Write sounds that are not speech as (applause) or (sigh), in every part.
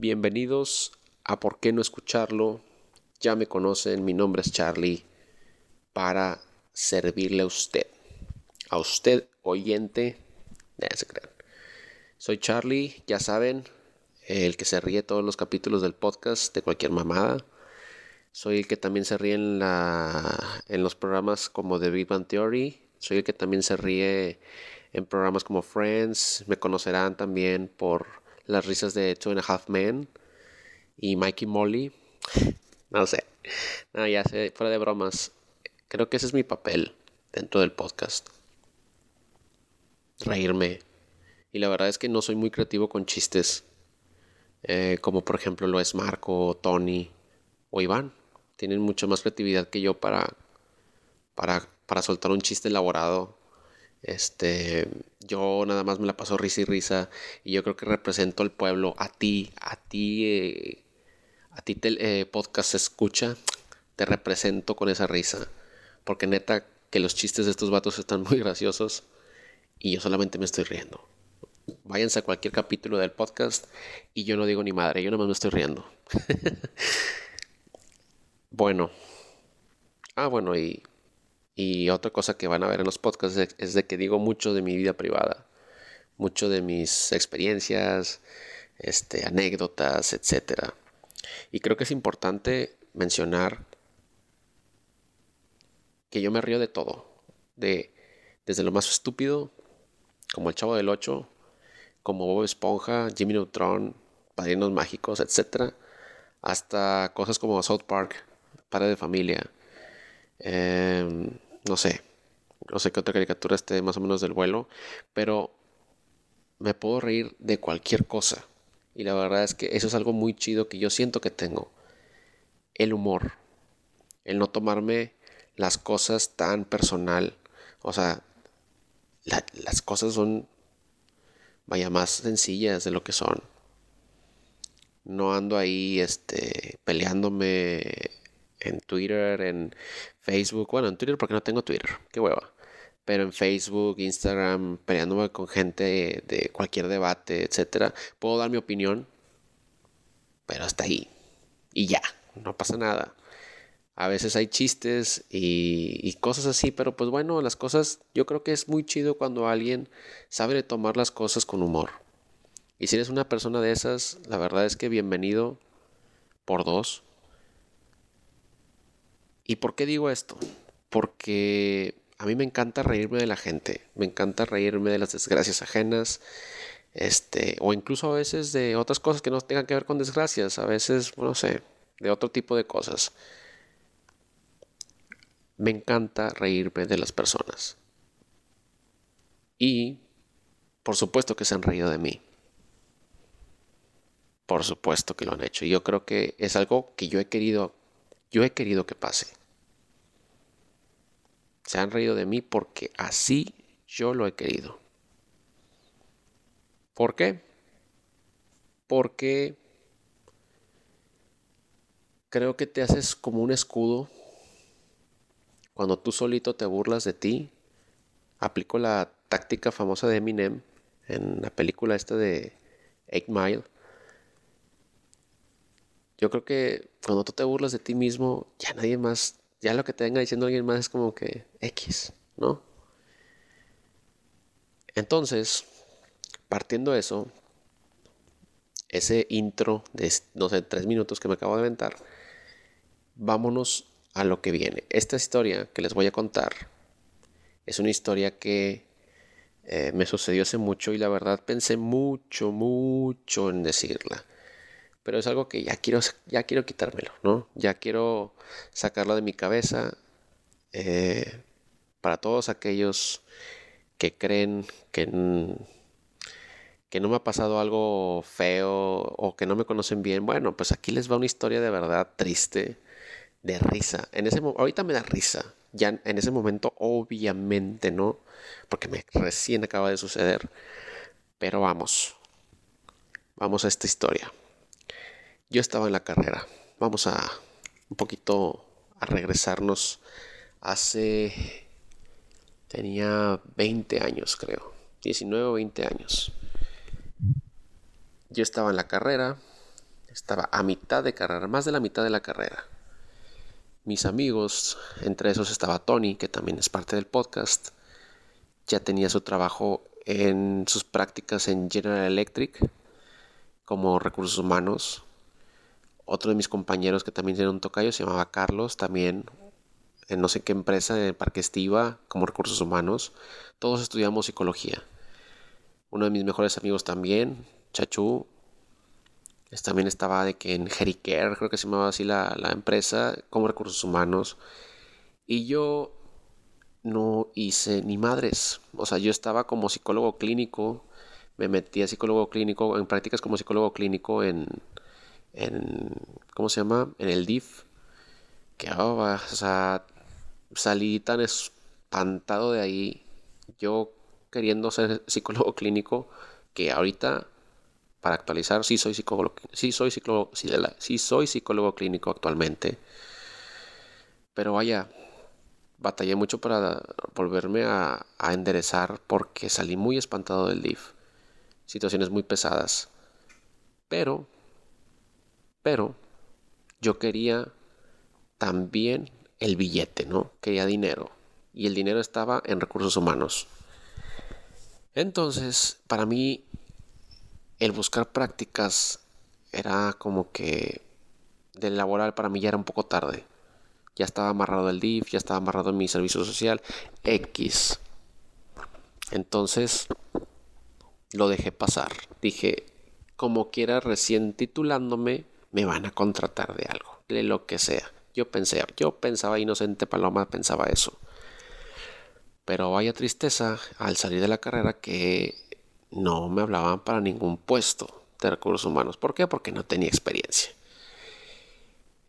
Bienvenidos a ¿Por qué no escucharlo? Ya me conocen, mi nombre es Charlie para servirle a usted. A usted, oyente. Soy Charlie, ya saben, el que se ríe todos los capítulos del podcast de cualquier mamada. Soy el que también se ríe en, la, en los programas como The Big Bang Theory. Soy el que también se ríe en programas como Friends. Me conocerán también por las risas de Two and a Half Men y Mikey Molly. (laughs) No sé. No, ya sé, fuera de bromas. Creo que ese es mi papel dentro del podcast. Reírme. Y la verdad es que no soy muy creativo con chistes. Eh, como por ejemplo lo es Marco, Tony o Iván. Tienen mucha más creatividad que yo para, para, para soltar un chiste elaborado este, yo nada más me la paso risa y risa y yo creo que represento al pueblo, a ti, a ti, eh, a ti te, eh, podcast escucha, te represento con esa risa, porque neta que los chistes de estos vatos están (laughs) muy graciosos y yo solamente me estoy riendo. Váyanse a cualquier capítulo del podcast y yo no digo ni madre, yo nada más me estoy riendo. (laughs) bueno. Ah, bueno, y y otra cosa que van a ver en los podcasts es de que digo mucho de mi vida privada, mucho de mis experiencias, este, anécdotas, etc. Y creo que es importante mencionar que yo me río de todo, de desde lo más estúpido, como el Chavo del Ocho, como Bob Esponja, Jimmy Neutron, Padrinos Mágicos, etc., hasta cosas como South Park, Padre de Familia. Em, no sé, no sé qué otra caricatura esté más o menos del vuelo, pero me puedo reír de cualquier cosa. Y la verdad es que eso es algo muy chido que yo siento que tengo. El humor. El no tomarme las cosas tan personal. O sea, las cosas son, vaya, más sencillas de lo que son. No ando ahí, este, peleándome en Twitter, en Facebook. Bueno, en Twitter porque no tengo Twitter. Qué hueva. Pero en Facebook, Instagram, peleándome con gente de, cualquier debate, etcétera. Puedo dar mi opinión. Pero hasta ahí. Y ya. No pasa nada. A veces hay chistes y, y, cosas así, pero pues bueno, las cosas, yo creo que es muy chido cuando alguien sabe tomar las cosas con humor. Y si eres una persona de esas, la verdad es que bienvenido por dos. ¿Y por qué digo esto? Porque a mí me encanta reírme de la gente, me encanta reírme de las desgracias ajenas, este, o incluso a veces de otras cosas que no tengan que ver con desgracias, a veces, no sé, de otro tipo de cosas. Me encanta reírme de las personas. Y, por supuesto que se han reído de mí. Por supuesto que lo han hecho. Y yo creo que es algo que yo he querido, yo he querido que pase. Se han reído de mí porque así yo lo he querido. ¿Por qué? Porque creo que te haces como un escudo cuando tú solito te burlas de ti. Aplico la táctica famosa de Eminem en la película esta de Eight Mile. Yo creo que cuando tú te burlas de ti mismo, ya nadie más ya lo que te venga diciendo alguien más es como que X, ¿no? Entonces, partiendo de eso, ese intro de, no sé, tres minutos que me acabo de aventar, vámonos a lo que viene. Esta historia que les voy a contar es una historia que eh, me sucedió hace mucho y la verdad pensé mucho, mucho en decirla pero es algo que ya quiero, ya quiero quitármelo, ¿no? Ya quiero sacarlo de mi cabeza. Eh, para todos aquellos que creen que, que no me ha pasado algo feo o que no me conocen bien, bueno, pues aquí les va una historia de verdad triste, de risa. En ese ahorita me da risa. Ya en ese momento, obviamente no, porque me recién acaba de suceder. Pero vamos, vamos a esta historia yo estaba en la carrera. Vamos a un poquito a regresarnos hace... Tenía 20 años, creo. 19 o 20 años. Yo estaba en la carrera. Estaba a mitad de carrera, más de la mitad de la carrera. Mis amigos, entre esos estaba Tony, que también es parte del podcast, ya tenía su trabajo en sus prácticas en General Electric como recursos humanos. Otro de mis compañeros que también tiene un tocayo se llamaba Carlos, también en no sé qué empresa, en Parque Estiva, como recursos humanos. Todos estudiamos psicología. Uno de mis mejores amigos también, Chachu, también estaba de que en Jericare, creo que se llamaba así la, la empresa, como recursos humanos. Y yo no hice ni madres. O sea, yo estaba como psicólogo clínico, me metí a psicólogo clínico, en prácticas como psicólogo clínico en, en ¿cómo se llama? En el DIF. Que, oh, o sea, salí tan espantado de ahí, yo queriendo ser psicólogo clínico, que ahorita, para actualizar, sí soy psicólogo, sí soy psicólogo, sí, soy psicólogo clínico actualmente. Pero vaya, batallé mucho para volverme a, a, enderezar porque salí muy espantado del DIF. Situaciones muy pesadas. Pero, pero, yo quería también el billete, ¿no? Quería dinero. Y el dinero estaba en recursos humanos. Entonces, para mí, el buscar prácticas era como que del laboral para mí ya era un poco tarde. Ya estaba amarrado el DIF, ya estaba amarrado en mi servicio social X. Entonces, lo dejé pasar. Dije, como quiera, recién titulándome, me van a contratar de algo, de lo que sea. Yo pensé, yo pensaba inocente Paloma, pensaba eso. Pero vaya tristeza al salir de la carrera que no me hablaban para ningún puesto de recursos humanos. ¿Por qué? Porque no tenía experiencia.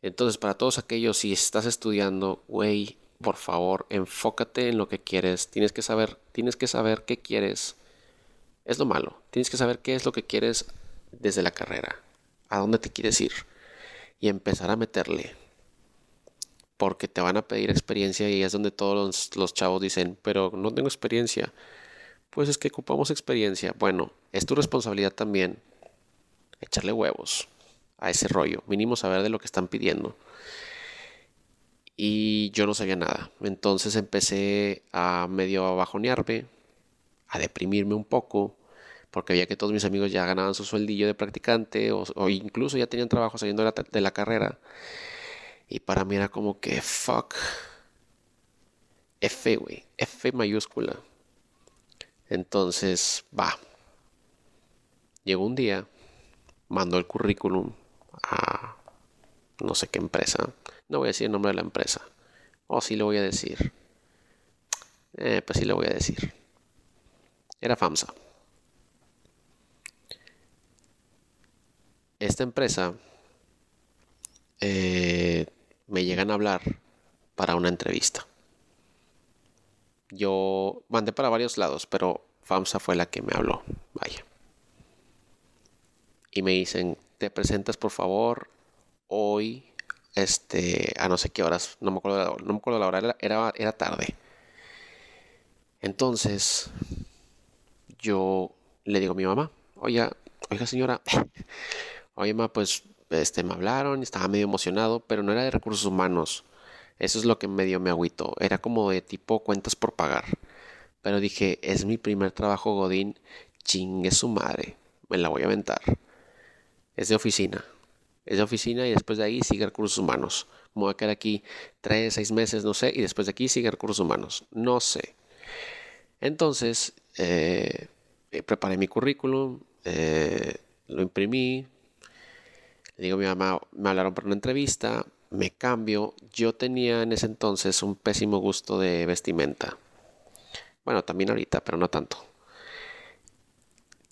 Entonces, para todos aquellos, si estás estudiando, güey, por favor, enfócate en lo que quieres. Tienes que saber, tienes que saber qué quieres. Es lo malo. Tienes que saber qué es lo que quieres desde la carrera. A dónde te quieres ir. Y empezar a meterle porque te van a pedir experiencia y es donde todos los, chavos dicen, pero no tengo experiencia. Pues es que ocupamos experiencia. Bueno, es tu responsabilidad también echarle huevos a ese rollo, mínimo saber de lo que están pidiendo. Y yo no sabía nada. Entonces empecé a medio bajonearme, a deprimirme un poco, porque veía que todos mis amigos ya ganaban su sueldillo de practicante o, incluso ya tenían trabajo saliendo de la carrera. Y para mí era como que, fuck. F, güey. F mayúscula. Entonces, va. Llegó un día, mandó el currículum a no sé qué empresa. No voy a decir el nombre de la empresa. O sí lo voy a decir. Eh, pues sí lo voy a decir. Era FAMSA. Esta empresa eh, me llegan a hablar para una entrevista. Yo mandé para varios lados, pero FAMSA fue la que me habló. Vaya. Y me dicen, te presentas por favor hoy, este, a no sé qué horas, no me acuerdo la, no me acuerdo la hora, era, era tarde. Entonces, yo le digo a mi mamá, oiga, oiga señora, oye mamá, pues este, me hablaron, estaba medio emocionado, pero no era de recursos humanos. Eso es lo que medio me agüitó. Era como de tipo cuentas por pagar. Pero dije, es mi primer trabajo Godín, chingue su madre, me la voy a aventar. Es de oficina. Es de oficina y después de ahí sigue recursos humanos. Me voy a quedar aquí tres, seis meses, no sé, y después de aquí sigue recursos humanos. No sé. Entonces, eh, preparé mi currículum, eh, lo imprimí, le digo a mi mamá, me hablaron para una entrevista, me cambio. Yo tenía en ese entonces un pésimo gusto de vestimenta. Bueno, también ahorita, pero no tanto.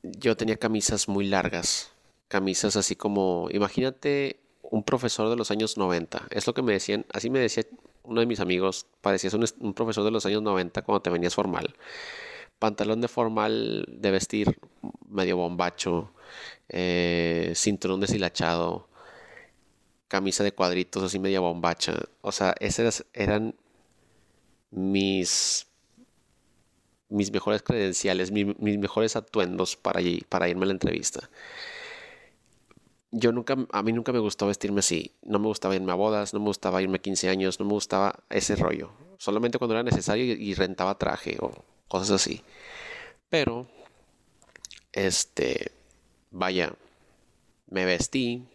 Yo tenía camisas muy largas. Camisas así como, imagínate un profesor de los años 90. Es lo que me decían, así me decía uno de mis amigos, parecías un, profesor de los años 90 cuando te venías formal. Pantalón de formal de vestir medio bombacho, eh, cinturón deshilachado, camisa de cuadritos así media bombacha. O sea, esas eran mis mis mejores credenciales, mis mejores atuendos para, para irme a la entrevista. yo nunca, a mí nunca me gustó vestirme así. No me gustaba irme a bodas, no me gustaba irme a 15 años, no me gustaba ese rollo. Solamente cuando era necesario y, rentaba traje o cosas así. Pero, este, vaya, me vestí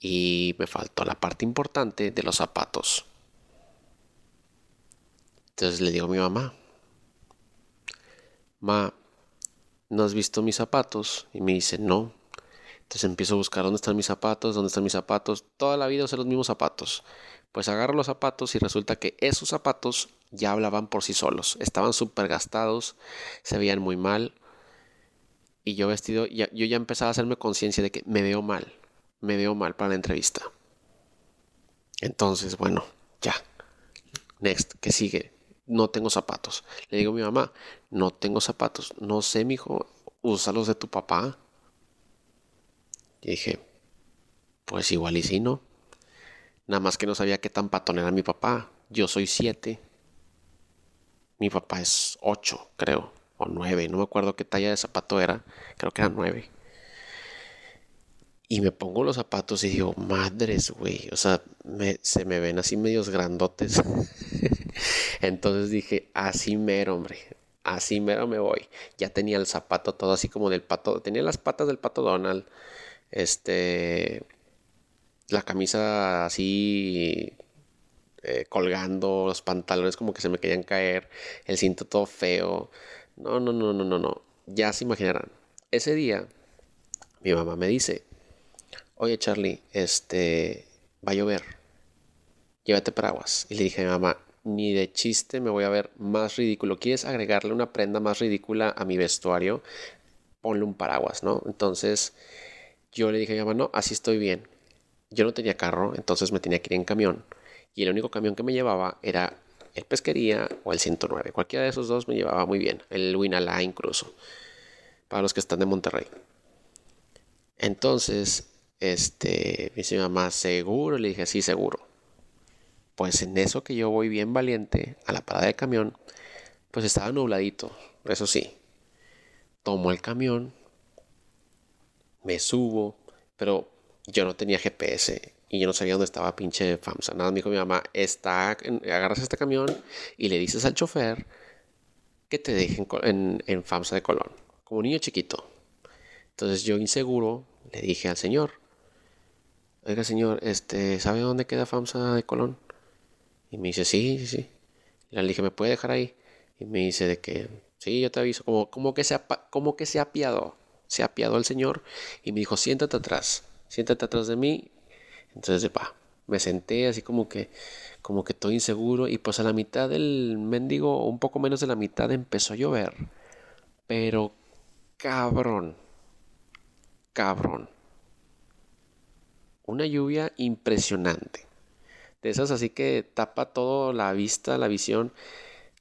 y me faltó la parte importante de los zapatos. Entonces le digo a mi mamá, ma, ¿no has visto mis zapatos? Y me dice, no. Entonces empiezo a buscar dónde están mis zapatos, dónde están mis zapatos. Toda la vida usé los mismos zapatos. Pues agarro los zapatos y resulta que esos zapatos ya hablaban por sí solos. Estaban súper gastados, se veían muy mal. Y yo vestido, yo ya empezaba a hacerme conciencia de que me veo mal. Me veo mal para la entrevista. Entonces, bueno, ya. Next, ¿qué sigue? No tengo zapatos. Le digo a mi mamá, no tengo zapatos. No sé, mijo, los de tu papá. Y dije, pues igual y si no. Nada más que no sabía qué tan patón era mi papá. Yo soy siete. Mi papá es ocho, creo. O nueve. No me acuerdo qué talla de zapato era. Creo que era nueve. Y me pongo los zapatos y digo, madres, güey. O sea, se me ven así medios grandotes. (laughs) Entonces dije, así mero, hombre. Así mero me voy. Ya tenía el zapato todo así como del pato. Tenía las patas del pato Donald. Este. La camisa así. Eh, colgando, los pantalones como que se me querían caer, el cinto todo feo. No, no, no, no, no, no. Ya se imaginarán. Ese día, mi mamá me dice: Oye, Charlie, este. Va a llover. Llévate paraguas. Y le dije a mi mamá: Ni de chiste me voy a ver más ridículo. ¿Quieres agregarle una prenda más ridícula a mi vestuario? Ponle un paraguas, ¿no? Entonces yo le dije a mi mamá, no, así estoy bien. Yo no tenía carro, entonces me tenía que ir en camión. Y el único camión que me llevaba era el Pesquería o el 109. Cualquiera de esos dos me llevaba muy bien. El Winala incluso. Para los que están de Monterrey. Entonces, este, me dice mi mamá, ¿seguro? Le dije, sí, seguro. Pues en eso que yo voy bien valiente a la parada de camión, pues estaba nubladito, eso sí. Tomo el camión, me subo, pero yo no tenía GPS y yo no sabía dónde estaba pinche FAMSA. Nada, me dijo mi mamá, está, agarras este camión y le dices al chofer que te dejen en, en FAMSA de Colón, como niño chiquito. Entonces yo inseguro le dije al señor, oiga señor, este, ¿sabe dónde queda FAMSA de Colón? Y me dice, sí, sí, sí. Y le dije, ¿me puede dejar ahí? Y me dice de que, sí, yo te aviso, como, como, que, se, como que se apiadó se apiadó el Señor y me dijo, siéntate atrás, siéntate atrás de mí. Entonces, pa, me senté así como que, como que estoy inseguro y pues a la mitad del mendigo, un poco menos de la mitad, empezó a llover. Pero, cabrón, cabrón. Una lluvia impresionante. De esas así que tapa toda la vista, la visión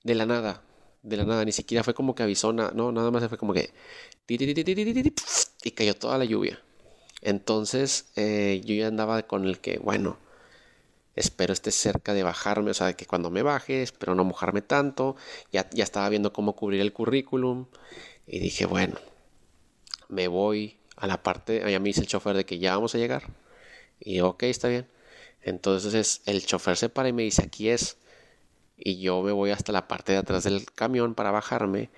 de la nada. De la nada, ni siquiera fue como que avisó, no, nada más fue como que y cayó toda la lluvia. Entonces eh, yo ya andaba con el que, bueno, espero esté cerca de bajarme, o sea, que cuando me baje, espero no mojarme tanto. Ya, ya estaba viendo cómo cubrir el currículum y dije, bueno, me voy a la parte, allá me dice el chofer de que ya vamos a llegar. Y ok, está bien. Entonces el chofer se para y me dice, aquí es. Y yo me voy hasta la parte de atrás del camión para bajarme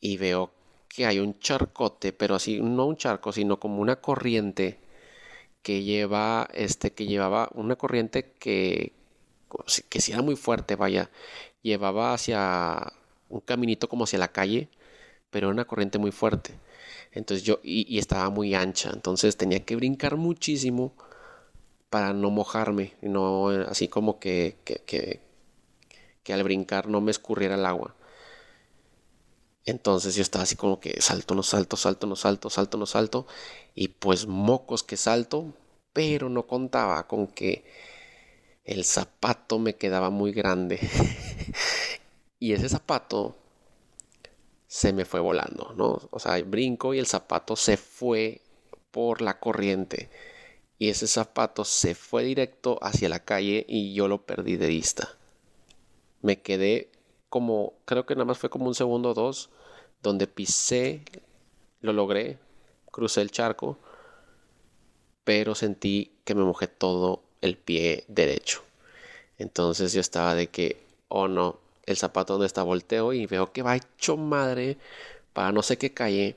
y veo que hay un charcote, pero así, no un charco, sino como una corriente que lleva, este, que llevaba una corriente que, que si era muy fuerte, vaya, llevaba hacia un caminito como hacia la calle, pero una corriente muy fuerte. Entonces yo, y, estaba muy ancha, entonces tenía que brincar muchísimo para no mojarme, no así como que, que, que, que al brincar no me escurriera el agua. Entonces yo estaba así como que salto, no salto, salto, no salto, salto, no salto. Y pues mocos que salto, pero no contaba con que el zapato me quedaba muy grande. (laughs) y ese zapato se me fue volando, ¿no? O sea, brinco y el zapato se fue por la corriente. Y ese zapato se fue directo hacia la calle y yo lo perdí de vista. Me quedé como, creo que nada más fue como un segundo o dos, donde pisé, lo logré, crucé el charco pero sentí que me mojé todo el pie derecho. Entonces yo estaba de que, oh no, el zapato donde está volteo y veo que va hecho madre para no sé qué calle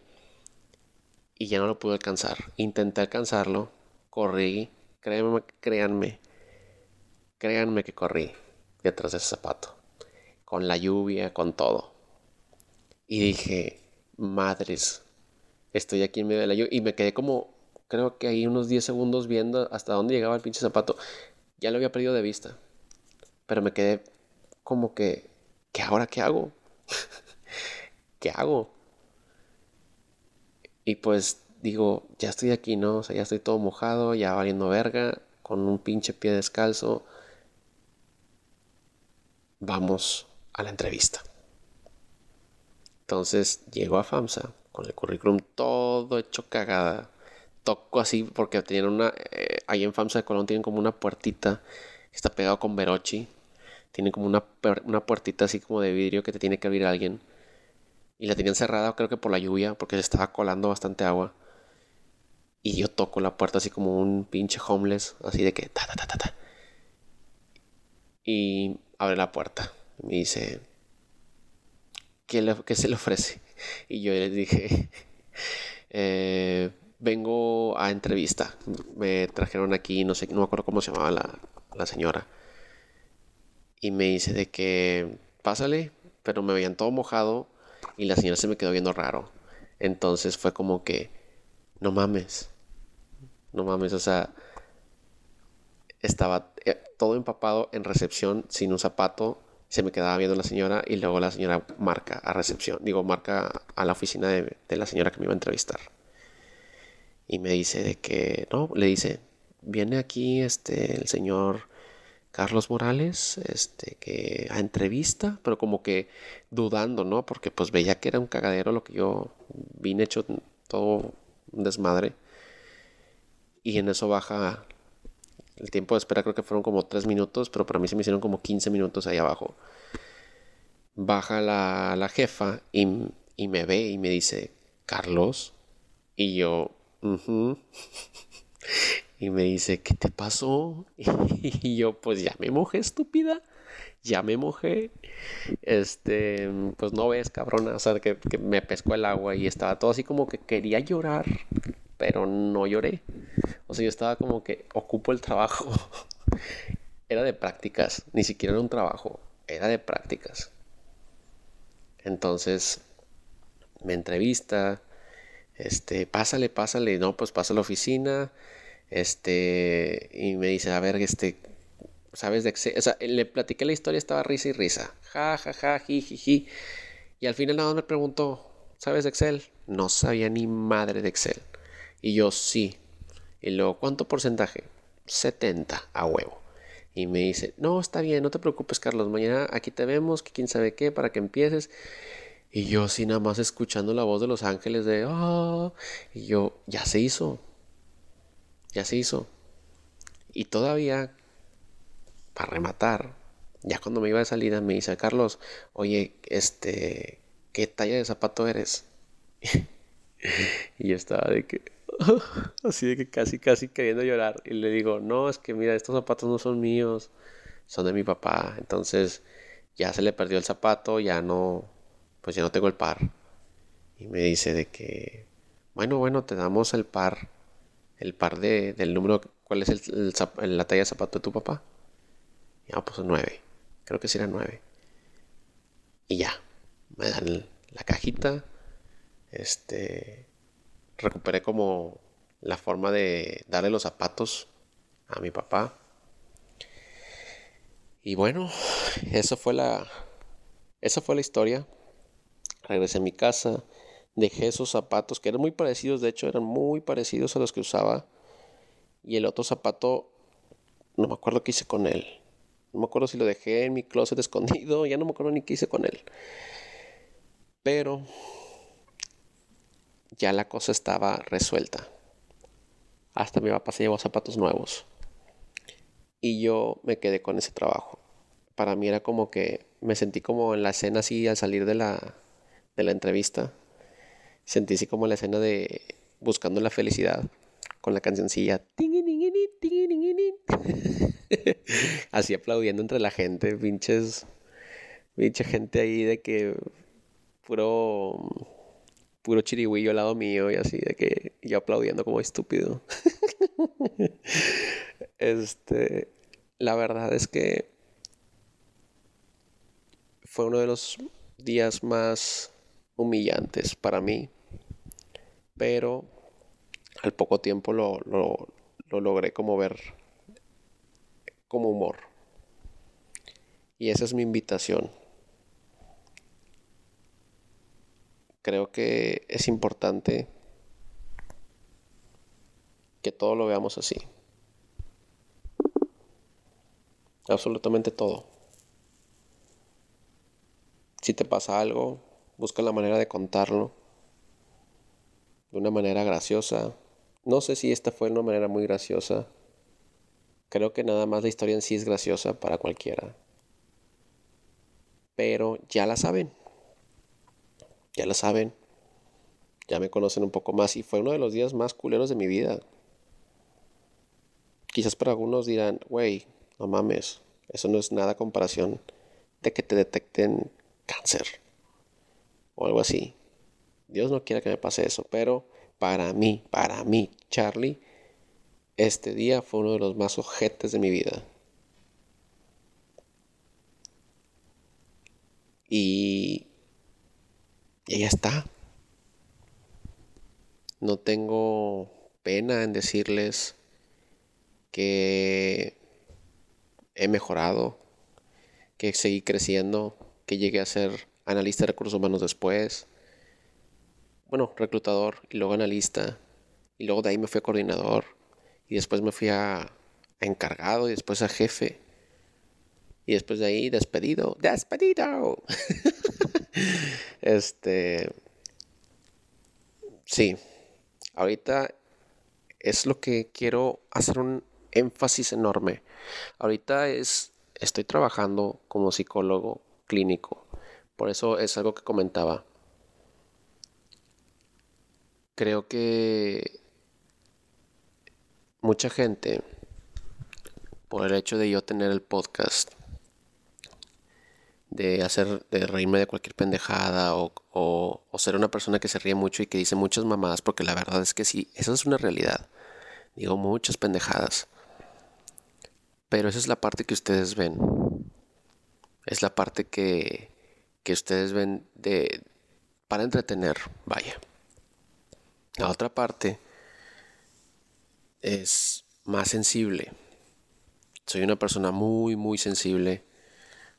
y ya no lo pude alcanzar. Intenté alcanzarlo, corrí, créanme, créanme, créanme que corrí detrás de ese zapato, con la lluvia, con todo. Y dije, madres, estoy aquí en medio de la lluvia y me quedé como, creo que ahí unos 10 segundos viendo hasta dónde llegaba el pinche zapato. Ya lo había perdido de vista, pero me quedé como que, ¿qué ahora qué hago? (laughs) ¿Qué hago? Y pues digo, ya estoy aquí, ¿no? O sea, ya estoy todo mojado, ya valiendo verga, con un pinche pie descalzo. Vamos a la entrevista. Entonces llego a FAMSA con el currículum todo hecho cagada. Toco así porque tenían una. Eh, ahí en FAMSA de Colón tienen como una puertita que está pegado con Verochi. Tienen como una, una puertita así como de vidrio que te tiene que abrir alguien y la tenían cerrada, creo que por la lluvia, porque se estaba colando bastante agua. Y yo toco la puerta así como un pinche homeless, así de que ta ta ta ta ta. Y abre la puerta. Me dice, ¿qué, ¿qué, se le ofrece? Y yo le dije, (laughs) eh, vengo a entrevista. Me trajeron aquí, no sé, no me acuerdo cómo se llamaba la, la señora. Y me dice de que, pásale, pero me veían todo mojado y la señora se me quedó viendo raro. Entonces fue como que, no mames, no mames, o sea, estaba eh, todo empapado en recepción sin un zapato. Se me quedaba viendo la señora y luego la señora marca a recepción, digo, marca a la oficina de, de la señora que me iba a entrevistar. Y me dice de que, no, le dice, viene aquí este, el señor Carlos Morales, este, que a entrevista, pero como que dudando, ¿no? Porque pues veía que era un cagadero lo que yo vine hecho todo un desmadre. Y en eso baja el tiempo de espera, creo que fueron como tres minutos, pero para mí se me hicieron como 15 minutos ahí abajo. Baja la, la jefa y, y, me ve y me dice, Carlos. Y yo, (laughs) Y me dice, ¿qué te pasó? (laughs) Y yo, pues ya me mojé, estúpida. Ya me mojé. Este, pues no ves, cabrona. O sea, que, me pescó el agua y estaba todo así como que quería llorar, pero no lloré. Yo estaba como que ocupo el trabajo. (laughs) Era de prácticas, ni siquiera era un trabajo, era de prácticas. Entonces, me entrevista, este, pásale, pásale, no, pues pasa a la oficina, este, y me dice, a ver, este, ¿sabes de Excel? O sea, le platiqué la historia, estaba risa y risa. Ja, ja, ja, ji, ji, ji. Y al final nada más me preguntó, ¿sabes de Excel? No sabía ni madre de Excel. Y yo, sí. Y luego, ¿cuánto porcentaje? 70 a huevo. Y me dice, no, está bien, no te preocupes, Carlos. Mañana aquí te vemos, que quién sabe qué, para que empieces. Y yo así nada más escuchando la voz de los ángeles de, ah, y yo, ya se hizo, ya se hizo. Y todavía, para rematar, ya cuando me iba de salida me dice, Carlos, oye, este, ¿qué talla de zapato eres? (laughs) y yo estaba de que, (laughs) así de que casi, casi queriendo llorar. Y le digo, no, es que mira, estos zapatos no son míos, son de mi papá. Entonces ya se le perdió el zapato, ya no, pues ya no tengo el par. Y me dice de que, bueno, bueno, te damos el par el par de, del número, ¿cuál es el, la talla de zapato de tu papá? Ya, pues nueve. Creo que sí nueve. Y ya, me dan la cajita. Este, recuperé como la forma de darle los zapatos a mi papá. Y bueno, eso fue la, esa fue la historia. Regresé a mi casa dejé esos zapatos que eran muy parecidos, de hecho eran muy parecidos a los que usaba. Y el otro zapato, no me acuerdo qué hice con él. No me acuerdo si lo dejé en mi closet (laughs) escondido, ya no me acuerdo ni qué hice con él. Pero ya la cosa estaba resuelta. Hasta mi papá se llevó zapatos nuevos. Y yo me quedé con ese trabajo. Para mí era como que me sentí como en la escena así al salir de la, de la entrevista sentí así como la escena de buscando la felicidad con la cancioncilla. (laughs) Así aplaudiendo entre la gente, pinches. Pinche gente ahí de que puro puro chirigüillo al lado mío y así de que yo aplaudiendo como estúpido. (laughs) este, la verdad es que fue uno de los días más humillantes para mí, pero al poco tiempo lo, lo, lo logré como ver como humor. Y esa es mi invitación. Creo que es importante que todo lo veamos así. Absolutamente todo. Si te pasa algo, busca la manera de contarlo de una manera graciosa. No sé si esta fue una manera muy graciosa. Creo que nada más la historia en sí es graciosa para cualquiera. Pero ya la saben. Ya la saben. Ya me conocen un poco más y fue uno de los días más culeros de mi vida. Quizás para algunos dirán, güey, no mames, eso no es nada comparación de que te detecten cáncer o algo así. Dios no quiera que me pase eso, pero para mí, para mí, Charlie, este día fue uno de los más ojetes de mi vida. Y, y ya está. No tengo pena en decirles que he mejorado, que seguí creciendo, que llegué a ser analista de recursos humanos después. Bueno, reclutador y luego analista. Y luego de ahí me fui a coordinador. Y después me fui a, encargado y después a jefe. Y después de ahí despedido. ¡Despedido! (laughs) este. Sí. Ahorita es lo que quiero hacer un énfasis enorme. Ahorita es, estoy trabajando como psicólogo clínico. Por eso es algo que comentaba. Creo que mucha gente, por el hecho de yo tener el podcast, de hacer, de reírme de cualquier pendejada o, o, ser una persona que se ríe mucho y que dice muchas mamadas, porque la verdad es que sí, eso es una realidad. Digo muchas pendejadas. Pero esa es la parte que ustedes ven. Es la parte que, que ustedes ven de para entretener, vaya. La otra parte es más sensible. Soy una persona muy, muy sensible.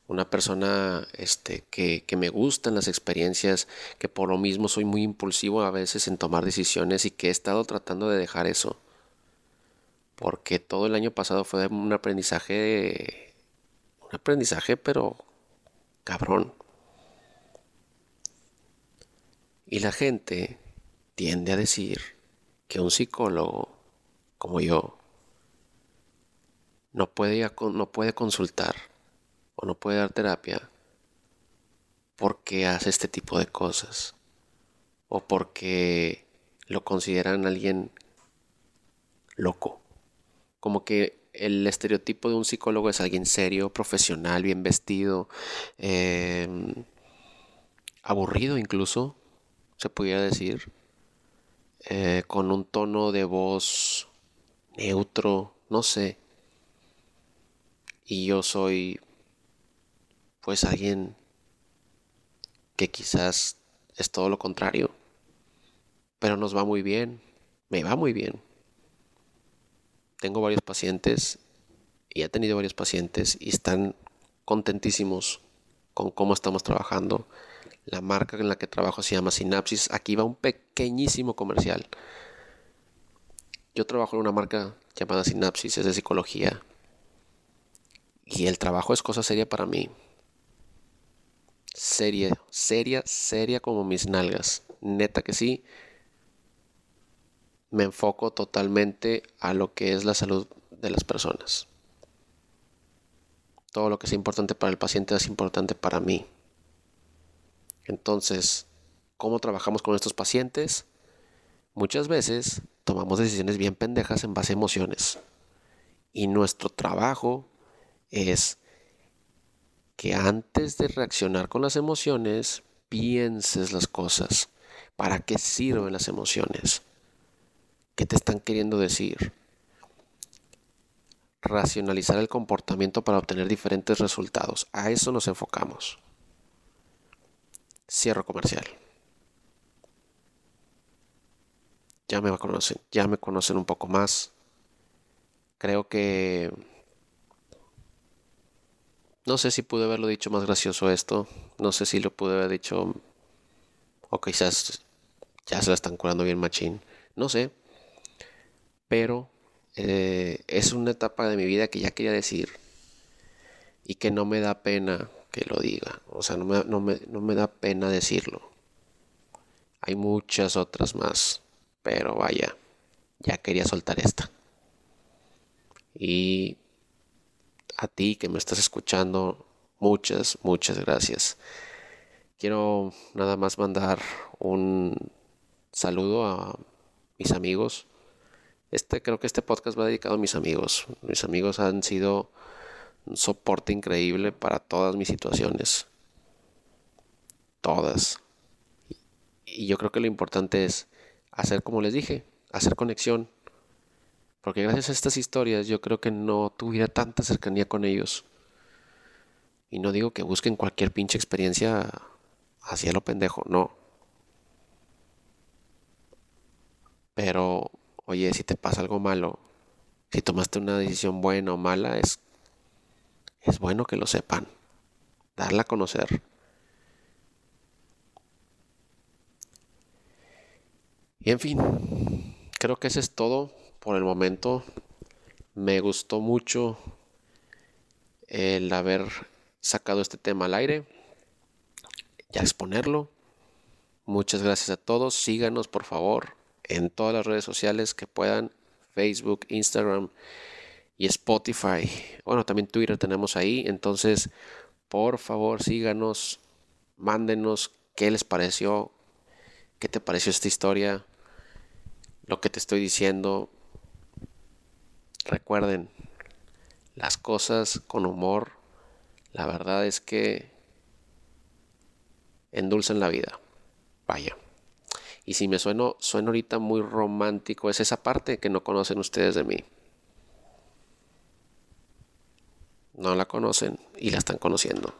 Una persona este, que, que me gustan las experiencias, que por lo mismo soy muy impulsivo a veces en tomar decisiones y que he estado tratando de dejar eso porque todo el año pasado fue un aprendizaje, un aprendizaje, pero cabrón. Y la gente tiende a decir que un psicólogo como yo no puede, no puede consultar o no puede dar terapia porque hace este tipo de cosas o porque lo consideran alguien loco como que el estereotipo de un psicólogo es alguien serio, profesional, bien vestido, em, aburrido incluso, se pudiera decir, eh, con un tono de voz neutro, no sé. Y yo soy, pues, alguien que quizás es todo lo contrario, pero nos va muy bien, me va muy bien tengo varios pacientes y he tenido varios pacientes y están contentísimos con cómo estamos trabajando. La marca en la que trabajo se llama Synapsis. Aquí va un pequeñísimo comercial. Yo trabajo en una marca llamada Synapsis, es de psicología. Y el trabajo es cosa seria para mí. Seria, seria, seria como mis nalgas. Neta que sí me enfoco totalmente a lo que es la salud de las personas. Todo lo que es importante para el paciente es importante para mí. Entonces, ¿cómo trabajamos con estos pacientes? Muchas veces tomamos decisiones bien pendejas en base a emociones. Y nuestro trabajo es que antes de reaccionar con las emociones, pienses las cosas. ¿Para qué sirven las emociones? ¿Qué te están queriendo decir? Racionalizar el comportamiento para obtener diferentes resultados. A eso nos enfocamos. Cierro comercial. Ya me conocen, ya me conocen un poco más. Creo que no sé si pude haberlo dicho más gracioso esto. No sé si lo pude haber dicho. O quizás ya se la están curando bien machín. No sé. Pero eh, es una etapa de mi vida que ya quería decir. Y que no me da pena que lo diga. O sea, no me, da pena decirlo. Hay muchas otras más. Pero vaya, ya quería soltar esta. Y a ti que me estás escuchando, muchas, muchas gracias. Quiero nada más mandar un saludo a mis amigos. Este creo que este podcast va dedicado a mis amigos. Mis amigos han sido un soporte increíble para todas mis situaciones. Todas. Y yo creo que lo importante es hacer como les dije, hacer conexión, porque gracias a estas historias yo creo que no tuviera tanta cercanía con ellos. Y no digo que busquen cualquier pinche experiencia hacia lo pendejo, no. Pero, oye, si te pasa algo malo, si tomaste una decisión buena o mala, es, es bueno que lo sepan. Darla a conocer. Y en fin, creo que eso es todo por el momento. Me gustó mucho el haber sacado este tema al aire, ya exponerlo. Muchas gracias a todos. Síganos por favor en todas las redes sociales que puedan. Facebook, Instagram y Spotify. Bueno, también Twitter tenemos ahí. Entonces, por favor, síganos. Mándenos qué les pareció. ¿Qué te pareció esta historia? Lo que te estoy diciendo. Recuerden, las cosas con humor, la verdad es que endulzan la vida. Vaya. Y si me sueno, sueno ahorita muy romántico, es esa parte que no conocen ustedes de mí. No la conocen y la están conociendo.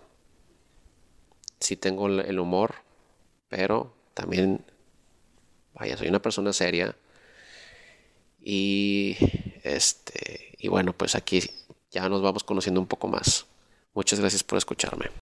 Sí tengo el humor, pero también, vaya, soy una persona seria. Y este, y bueno, pues aquí ya nos vamos conociendo un poco más. Muchas gracias por escucharme.